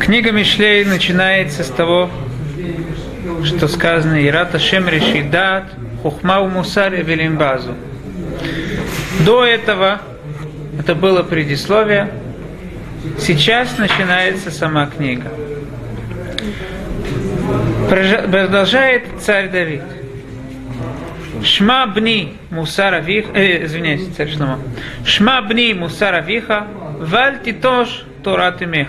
Книга Мишлей начинается с того, что сказано «Ирата Шем решит дат, хухма у мусаре велимбазу». До этого это было предисловие, сейчас начинается сама книга. Продолжает царь Давид. Шма бни мусара вих, э, извиняюсь, царь. Шма бни мусара виха, валь титош торат имех.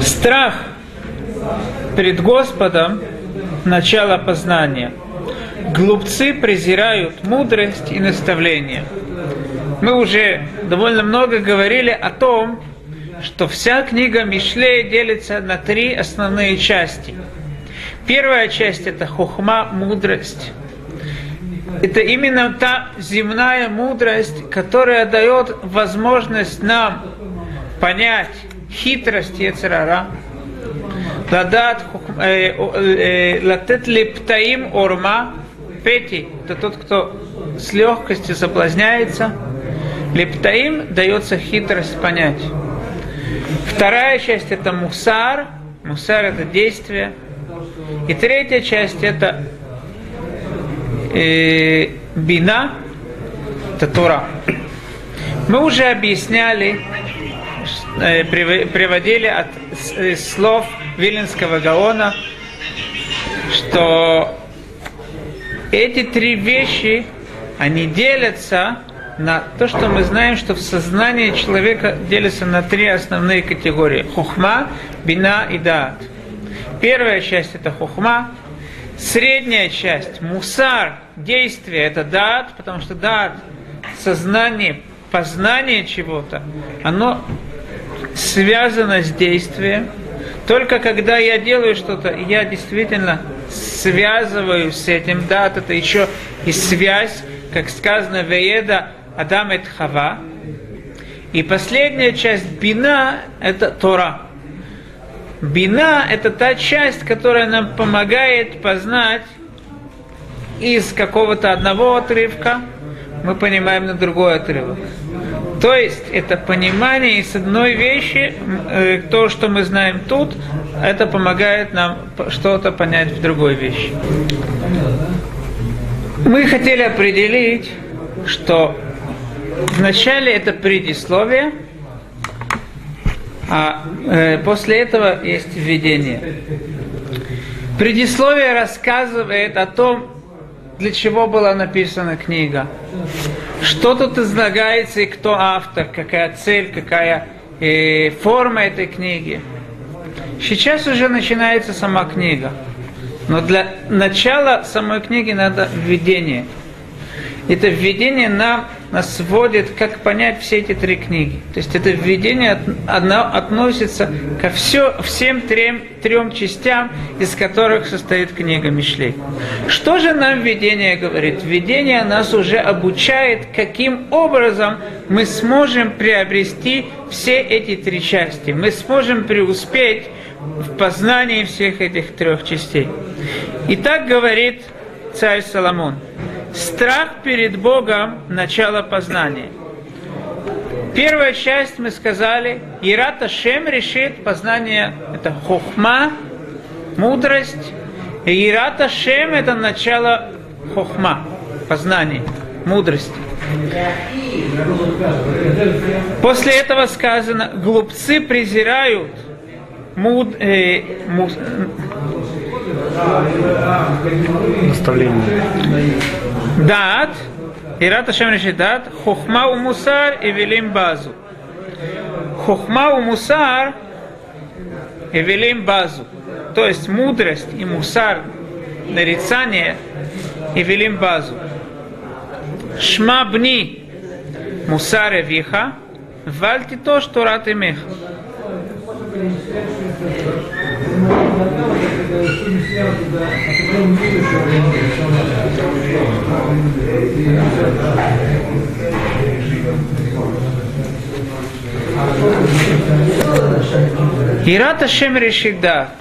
Страх перед Господом – начало познания. Глупцы презирают мудрость и наставление. Мы уже довольно много говорили о том, что вся книга Мишлей делится на три основные части. Первая часть – это хухма, мудрость. Это именно та земная мудрость, которая дает возможность нам понять хитрость Ецерара, ладат, э, э, латет лептаим орма, Пети – это тот, кто с легкостью соблазняется. Лептаим дается хитрость понять. Вторая часть – это мусар. Мусар – это действие. И третья часть – это э, бина, это Тора. Мы уже объясняли, э, приводили от э, слов Виленского Гаона, что эти три вещи, они делятся на то, что мы знаем, что в сознании человека делится на три основные категории. Хухма, бина и даат. Первая часть это хухма, средняя часть мусар, действие это даат, потому что даат сознание, познание чего-то, оно связано с действием. Только когда я делаю что-то, я действительно связываю с этим, да, это еще и связь, как сказано, Вееда Адам et Хава. И последняя часть бина – это Тора. Бина – это та часть, которая нам помогает познать из какого-то одного отрывка, мы понимаем на другой отрывок. То есть это понимание из одной вещи, э, то, что мы знаем тут, это помогает нам что-то понять в другой вещи. Мы хотели определить, что вначале это предисловие, а э, после этого есть введение. Предисловие рассказывает о том, для чего была написана книга. Что тут излагается и кто автор, какая цель, какая э, форма этой книги. Сейчас уже начинается сама книга. Но для начала самой книги надо введение. Это введение нам нас сводит, как понять все эти три книги. То есть это введение одно, относится ко все, всем трем, трем частям, из которых состоит книга Мишлей. Что же нам введение говорит? Введение нас уже обучает, каким образом мы сможем приобрести все эти три части. Мы сможем преуспеть в познании всех этих трех частей. И так говорит царь Соломон. Страх перед Богом – начало познания. Первая часть мы сказали, Ирата Шем решит познание, это хохма, мудрость. И Ирата Шем – это начало хохма, познания, мудрости. После этого сказано, глупцы презирают муд, э, муд, наставление. Дат, Ират Ашем решит дат, хохма у мусар и велим базу. Хохма у мусар и велим базу. То есть мудрость и мусар, нарицание и велим базу. Шма бни мусар и виха, вальти то, что рад имех. Ирата Шем Решидат.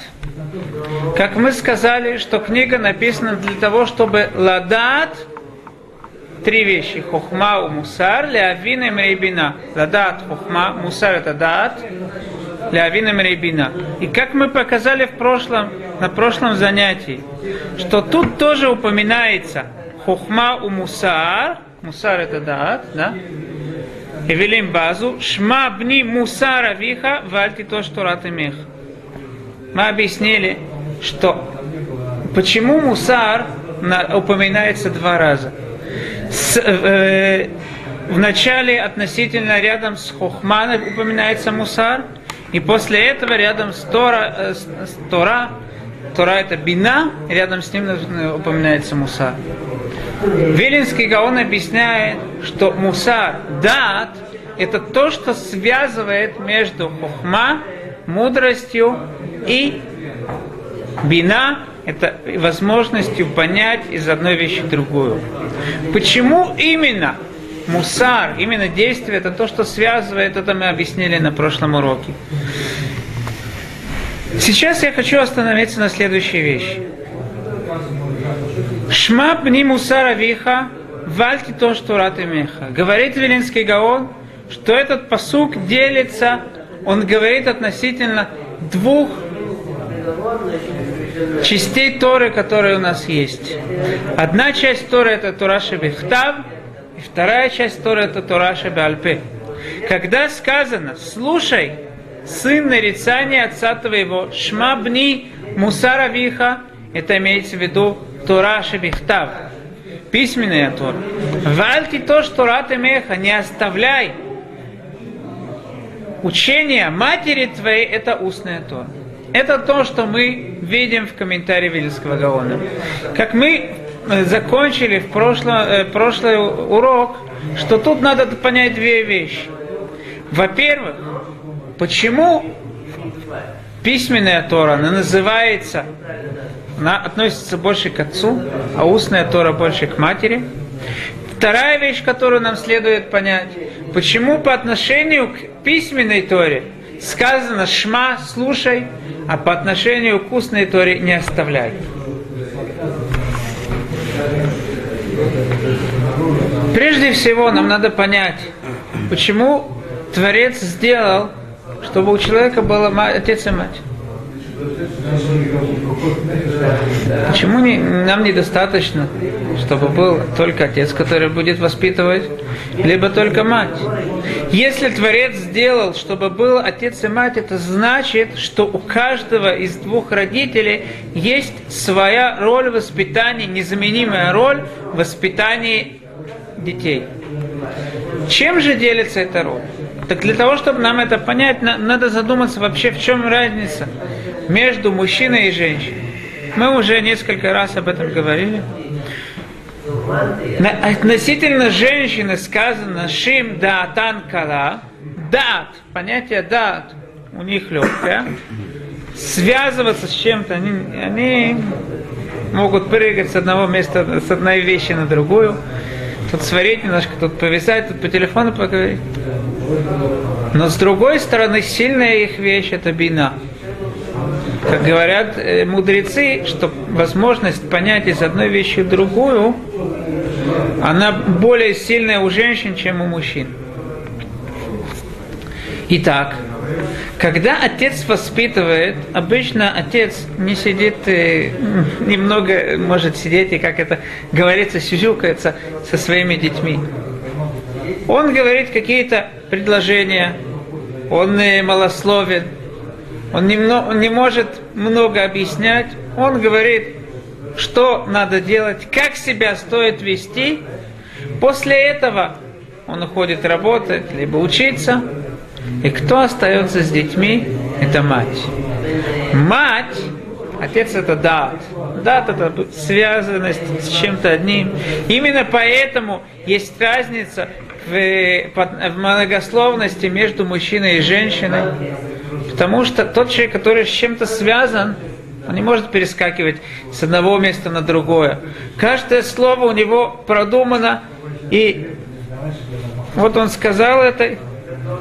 Как мы сказали, что книга написана для того, чтобы ладат три вещи. Хохма у мусар, леавин и мрейбина. Ладат хохма, мусар это дат, леавин и мрейбина. И как мы показали в прошлом, на прошлом занятии, что тут тоже упоминается хохма у мусар, мусар это дат, да? И велим базу, шма бни мусара виха, вальти то, что ратымех. Мы объяснили, что почему мусар упоминается два раза. С, э, в начале относительно рядом с Хохманом упоминается мусар, и после этого рядом с Тора, э, с, Тора, Тора это бина, рядом с ним упоминается мусар. Вилинский Гаон объясняет, что мусар, дат, это то, что связывает между хохма, мудростью и бина, это возможностью понять из одной вещи другую. Почему именно мусар, именно действие, это то, что связывает, это мы объяснили на прошлом уроке. Сейчас я хочу остановиться на следующей вещи. Шма пни мусара виха, вальти то, что раты меха. Говорит Велинский Гаон, что этот посук делится, он говорит относительно двух частей Торы, которые у нас есть. Одна часть Торы это Тора Шебехтав, и вторая часть Торы это Тора Шебеальпе. Когда сказано, слушай, сын нарицания отца твоего, шмабни мусара виха, это имеется в виду Тора Шебехтав, письменная Тора. Вальти то, что раты меха, не оставляй учение матери твоей, это устная Тора. Это то, что мы видим в комментарии Вильнского Гаона. Как мы закончили в прошлом, э, прошлый урок, что тут надо понять две вещи. Во-первых, почему письменная Тора, она называется, она относится больше к отцу, а устная Тора больше к матери. Вторая вещь, которую нам следует понять, почему по отношению к письменной Торе сказано «шма», «слушай», а по отношению к устной Торе «не оставляй». Прежде всего нам надо понять, почему Творец сделал, чтобы у человека было отец и мать. Почему не, нам недостаточно, чтобы был только отец, который будет воспитывать, либо только мать? Если Творец сделал, чтобы был отец и мать, это значит, что у каждого из двух родителей есть своя роль воспитания, незаменимая роль в воспитании детей. Чем же делится эта роль? Так для того, чтобы нам это понять, надо задуматься вообще, в чем разница между мужчиной и женщиной. Мы уже несколько раз об этом говорили. Относительно женщины сказано «шим даатан кала». Дат, понятие дат у них легкое. Связываться с чем-то, они, они могут прыгать с одного места, с одной вещи на другую. Тут сварить немножко, тут повисать, тут по телефону поговорить. Но с другой стороны, сильная их вещь это бина. Как говорят э, мудрецы, что возможность понять из одной вещи другую, она более сильная у женщин, чем у мужчин. Итак, когда отец воспитывает, обычно отец не сидит, э, немного может сидеть и, как это говорится, сюзюкается со своими детьми. Он говорит какие-то предложения, он малословен, он не, он не может много объяснять, он говорит, что надо делать, как себя стоит вести. После этого он уходит работать, либо учиться. И кто остается с детьми? Это мать. Мать, отец это дат. Дат это связанность с чем-то одним. Именно поэтому есть разница в, в многословности между мужчиной и женщиной. Потому что тот человек, который с чем-то связан, он не может перескакивать с одного места на другое. Каждое слово у него продумано, и вот он сказал это,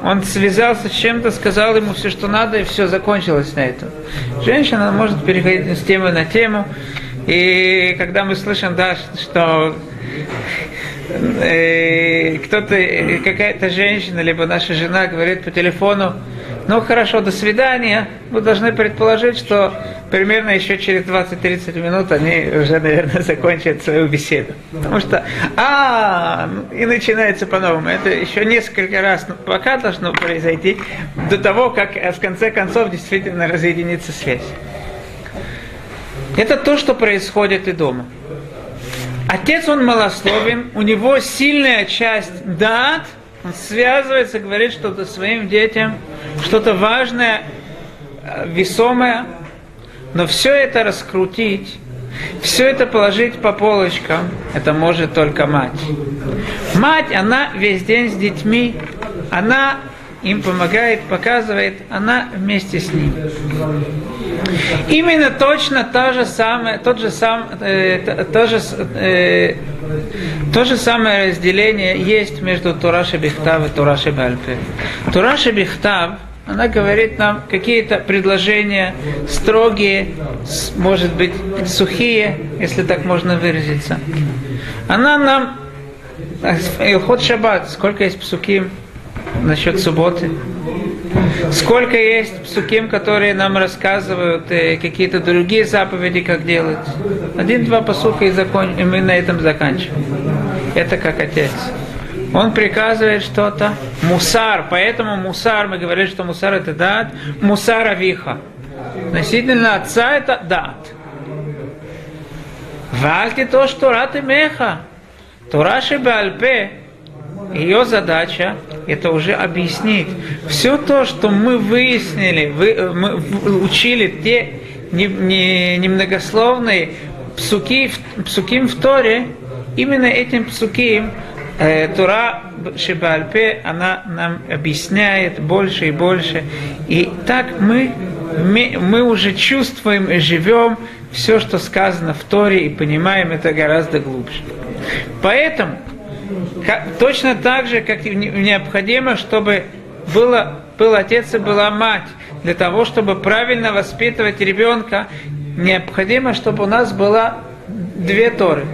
он связался с чем-то, сказал ему все, что надо, и все закончилось на этом. Женщина может переходить с темы на тему, и когда мы слышим, да, что э, кто-то, э, какая-то женщина, либо наша жена говорит по телефону, ну хорошо, до свидания, вы должны предположить, что примерно еще через 20-30 минут они уже, наверное, закончат свою беседу. Потому что, а, и начинается по-новому. Это еще несколько раз ну, пока должно произойти до того, как э, в конце концов действительно разъединится связь. Это то, что происходит и дома. Отец, он малословен, у него сильная часть дат, он связывается, говорит что-то своим детям, что-то важное, э, весомое, но все это раскрутить, все это положить по полочкам, это может только мать. Мать, она весь день с детьми, она им помогает, показывает, она вместе с ним. Именно точно то же самое, тот же сам, э, то, же, э, то же самое разделение есть между Тураши Бихтав и Тураши Бальпе. Тураши Бихтав, она говорит нам какие-то предложения строгие, может быть, сухие, если так можно выразиться. Она нам Илхот Шаббат, сколько есть псуким, насчет субботы. Сколько есть псуким, которые нам рассказывают э, какие-то другие заповеди, как делать. Один-два посука и, закон... и мы на этом заканчиваем. Это как отец. Он приказывает что-то. Мусар. Поэтому мусар, мы говорим, что мусар это дат. Мусар авиха. Относительно отца это дат. Вальки то, что рат и меха. Тураши бальпе ее задача это уже объяснить. Все то, что мы выяснили, вы, мы учили те немногословные не, не псуки, псуким в Торе, именно этим псуким э, Тора Шибальпе, она нам объясняет больше и больше. И так мы, мы, уже чувствуем и живем все, что сказано в Торе, и понимаем это гораздо глубже. Поэтому точно так же, как необходимо, чтобы было, был отец и была мать. Для того, чтобы правильно воспитывать ребенка, необходимо, чтобы у нас была две Торы.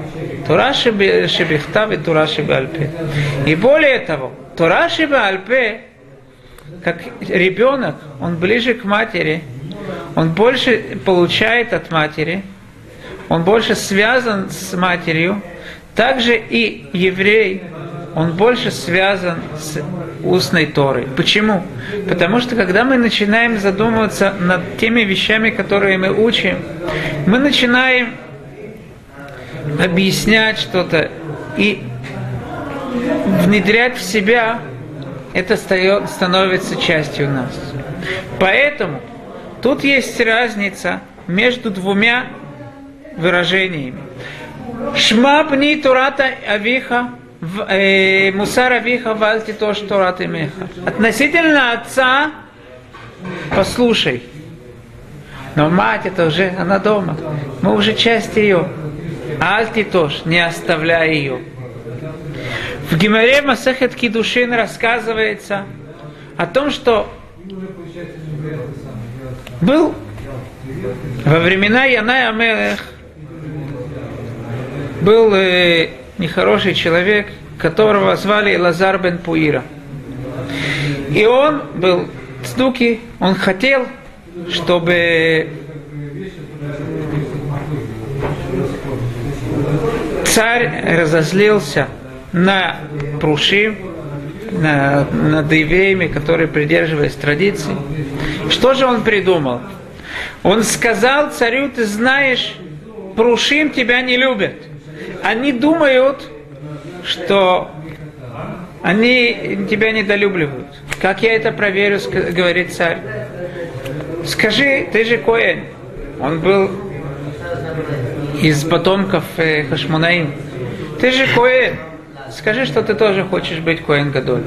Тора Шебехтав и Тора Шебальпе. И более того, Тора Шебальпе, как ребенок, он ближе к матери, он больше получает от матери, он больше связан с матерью, также и еврей, он больше связан с устной Торой. Почему? Потому что когда мы начинаем задумываться над теми вещами, которые мы учим, мы начинаем объяснять что-то и внедрять в себя, это становится частью нас. Поэтому тут есть разница между двумя выражениями. Шма бни Турата Авиха, э, Мусар Авиха вальти тош Турат Имеха. Относительно отца, послушай. Но мать это уже, она дома. Мы уже часть ее. Альти тоже, не оставляй ее. В Гимаре Масахет Кидушин рассказывается о том, что был во времена Яная Амелех был э, нехороший человек, которого звали Лазар бен Пуира. И он был цдуки, он хотел, чтобы царь разозлился на Пруши, на, над евреями, которые придерживались традиций. Что же он придумал? Он сказал царю, ты знаешь, Прушим тебя не любят они думают, что они тебя недолюбливают. Как я это проверю, говорит царь. Скажи, ты же Коэн. Он был из потомков э, Хашмунаим. Ты же Коэн. Скажи, что ты тоже хочешь быть Коэн Гадоль.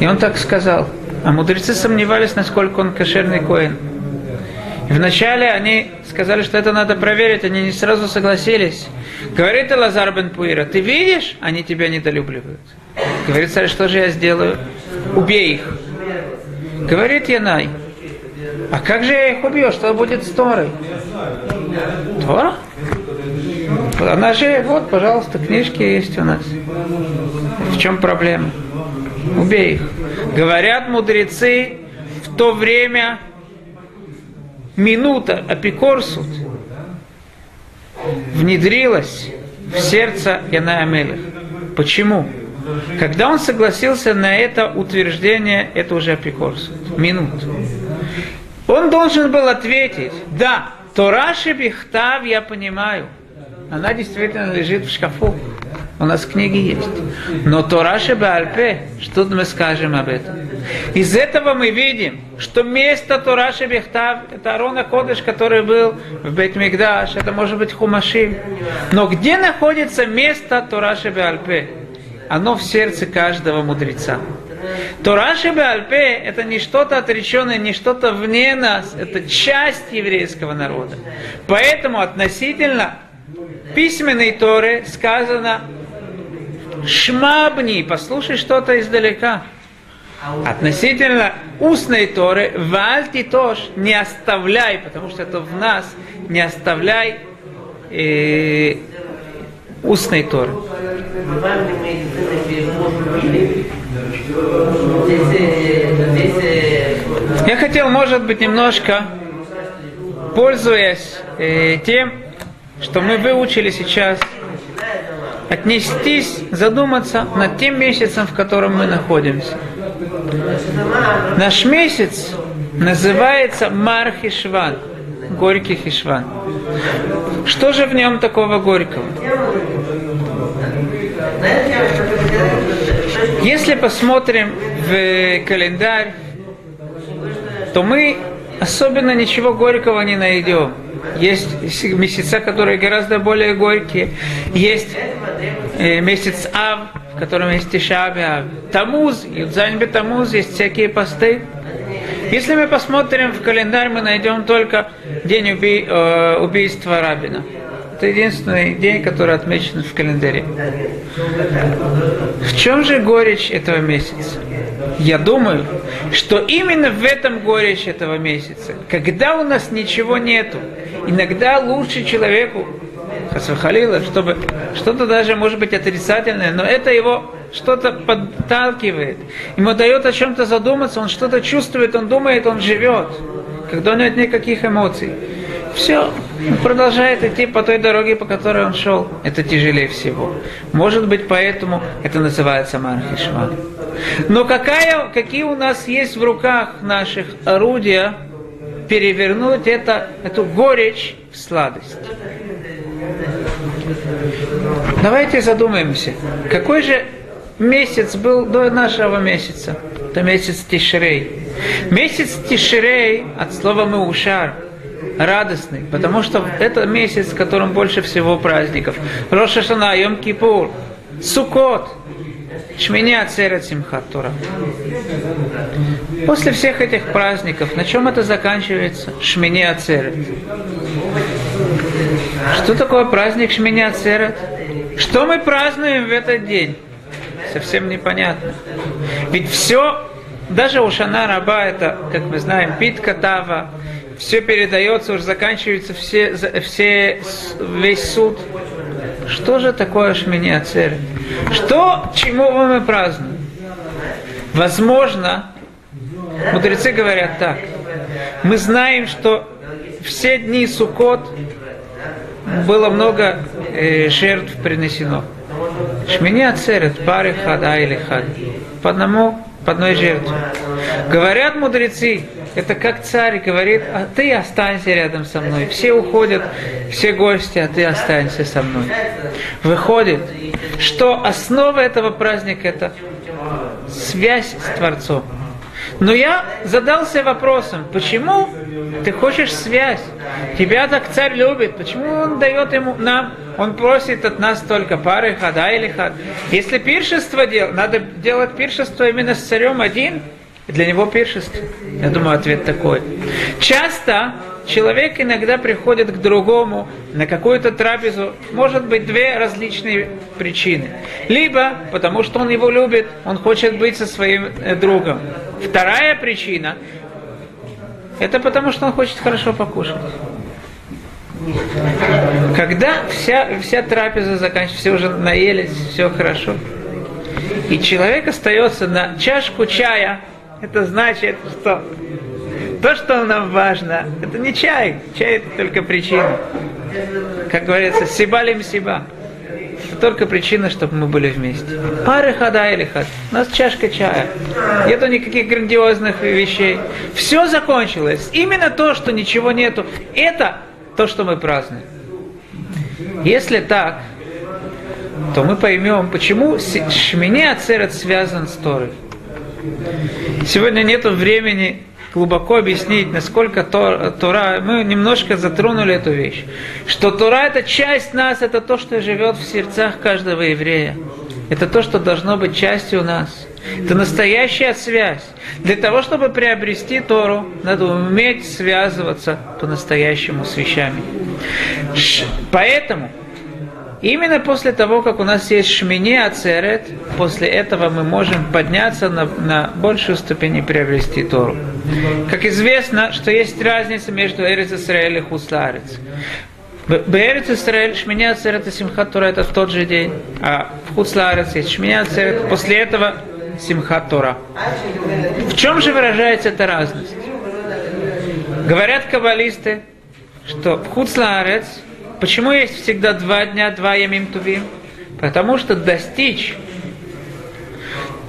И он так сказал. А мудрецы сомневались, насколько он кошерный Коэн. Вначале они сказали, что это надо проверить, они не сразу согласились. Говорит Лазар бен Пуира, ты видишь, они тебя недолюбливают. Говорит царь, что же я сделаю? Убей их. Говорит Янай, а как же я их убью? Что будет с Торой? Тора? Она же, вот, пожалуйста, книжки есть у нас. В чем проблема? Убей их. Говорят мудрецы, в то время минута апикорсут внедрилась в сердце Яная Мелех. Почему? Когда он согласился на это утверждение, это уже апикорсут. Минут. Он должен был ответить, да, Тораши Бихтав я понимаю. Она действительно лежит в шкафу. У нас книги есть. Но Тораши Бальпе, что мы скажем об этом? Из этого мы видим, что место Тораши Бехтав, это Арона Кодыш, который был в Бетмигдаш, это может быть Хумашим. Но где находится место Тораши Бальпе? Оно в сердце каждого мудреца. Тораши Бальпе – это не что-то отреченное, не что-то вне нас, это часть еврейского народа. Поэтому относительно письменной Торы сказано «Шмабни» – послушай что-то издалека. Относительно устной Торы «Вальти тош» – не оставляй, потому что это в нас, не оставляй э, устной Торы. Я хотел, может быть, немножко, пользуясь э, тем, что мы выучили сейчас, отнестись, задуматься над тем месяцем, в котором мы находимся. Наш месяц называется Мархишван, горький Хишван. Что же в нем такого горького? Если посмотрим в календарь, то мы особенно ничего горького не найдем. Есть месяца, которые гораздо более горькие. Есть э, месяц Ав, в котором есть Тишаби Ав. Тамуз, Юдзаньбе Тамуз, есть всякие посты. Если мы посмотрим в календарь, мы найдем только день уби, э, убийства Рабина. Это единственный день, который отмечен в календаре. В чем же горечь этого месяца? Я думаю, что именно в этом горечь этого месяца, когда у нас ничего нету, иногда лучше человеку, Хасвахалила, чтобы что-то даже может быть отрицательное, но это его что-то подталкивает, ему дает о чем-то задуматься, он что-то чувствует, он думает, он живет, когда нет никаких эмоций. Все, продолжает идти по той дороге, по которой он шел. Это тяжелее всего. Может быть, поэтому это называется Мархишван. Но какая, какие у нас есть в руках наших орудия перевернуть это, эту горечь в сладость? Давайте задумаемся, какой же месяц был до нашего месяца? Это месяц Тишрей. Месяц Тишрей от слова Меушар – радостный, потому что это месяц, в котором больше всего праздников. Роша Шана, Йом Кипур, Сукот, Шминя Церет Симхат. После всех этих праздников, на чем это заканчивается? Шминя Церет. Что такое праздник Шминя Церет? Что мы празднуем в этот день? Совсем непонятно. Ведь все, даже у Шана Раба, это, как мы знаем, Питка Тава, все передается, уже заканчивается все, все, весь суд. Что же такое Шмини Ацерет? Что, чему мы празднуем? Возможно, мудрецы говорят так. Мы знаем, что все дни Суккот было много э, жертв принесено. Шмини Ацерет, пары хада или хад. По одному, по одной жертве. Говорят мудрецы, это как царь говорит, а ты останься рядом со мной. Все уходят, все гости, а ты останься со мной. Выходит, что основа этого праздника это связь с Творцом. Но я задался вопросом, почему ты хочешь связь? Тебя так царь любит, почему он дает ему нам, он просит от нас только пары хада или хад. Если пиршество делать, надо делать пиршество именно с царем один – для него пиршество? Я думаю, ответ такой. Часто человек иногда приходит к другому на какую-то трапезу, может быть, две различные причины. Либо потому, что он его любит, он хочет быть со своим э, другом. Вторая причина – это потому, что он хочет хорошо покушать. Когда вся, вся трапеза заканчивается, все уже наелись, все хорошо. И человек остается на чашку чая, это значит, что то, что нам важно, это не чай. Чай это только причина. Как говорится, сибалим сиба. Это только причина, чтобы мы были вместе. Пары хода или ход. У нас чашка чая. Нету никаких грандиозных вещей. Все закончилось. Именно то, что ничего нету, это то, что мы празднуем. Если так, то мы поймем, почему Шмине Ацерет связан с Торой. Сегодня нет времени глубоко объяснить, насколько Тора, мы немножко затронули эту вещь, что Тора это часть нас, это то, что живет в сердцах каждого еврея. Это то, что должно быть частью нас. Это настоящая связь. Для того, чтобы приобрести Тору, надо уметь связываться по-настоящему с вещами. Поэтому Именно после того, как у нас есть шмини ацерет, после этого мы можем подняться на, на большую ступень и приобрести Тору. Как известно, что есть разница между Эрец Исраэль и Хусларец. Берец Исраэль, Шминя Ацерет и Симхат Тора это в тот же день, а в Хусларец есть Шминя Ацерет, после этого Симхат Тора. В чем же выражается эта разность? Говорят каббалисты, что в Хусларец Почему есть всегда два дня, два ямим тувим? Потому что достичь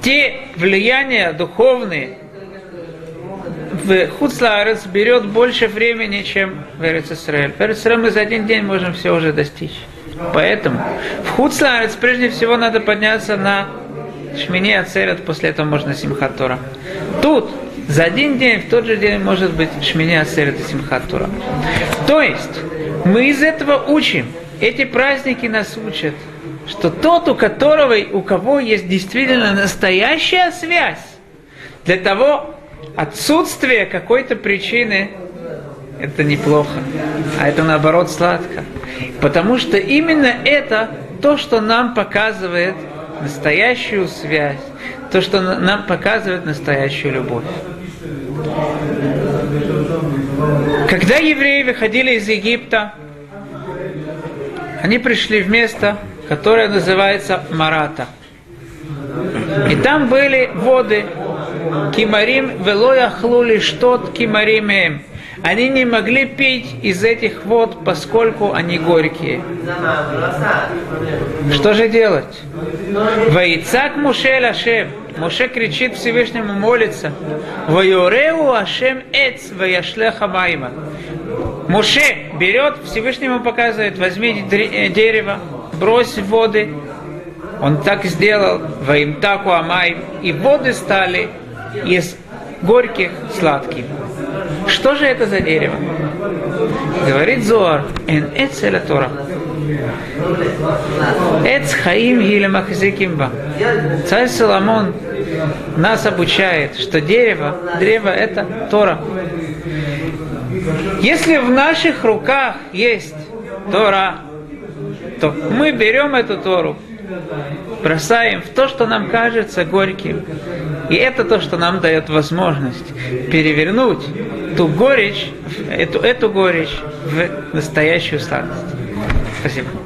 те влияния духовные в Хуцлаарец берет больше времени, чем в Эрицисраэль. В Эрицисраэль мы за один день можем все уже достичь. Поэтому в Хуцлаарец прежде всего надо подняться на Шмини Ацерет, после этого можно Симхат Тора. Тут за один день, в тот же день может быть Шмини Ацерет и Симхат Тора. То есть, мы из этого учим, эти праздники нас учат, что тот, у которого, у кого есть действительно настоящая связь, для того отсутствие какой-то причины, это неплохо, а это наоборот сладко. Потому что именно это то, что нам показывает настоящую связь, то, что нам показывает настоящую любовь. Когда евреи выходили из Египта, они пришли в место, которое называется Марата. И там были воды Кимарим велоя хлули штот кимарим им. Они не могли пить из этих вод, поскольку они горькие. Что же делать? Ваицак Мушель Ашем. Моше кричит Всевышнему, молится. Ваюреу Ашем Эц Ваяшлеха Майма. Моше берет, Всевышнему показывает, возьми э, дерево, брось воды. Он так сделал, таку Амай, и воды стали из горьких сладкими. Что же это за дерево? Говорит Зоар, эн эцеля. Эц хаим гилемахзикимба. Царь Соломон нас обучает, что дерево, древо это Тора. Если в наших руках есть Тора, то мы берем эту Тору, бросаем в то, что нам кажется горьким. И это то, что нам дает возможность перевернуть ту горечь, эту, эту горечь в настоящую сладость. Спасибо.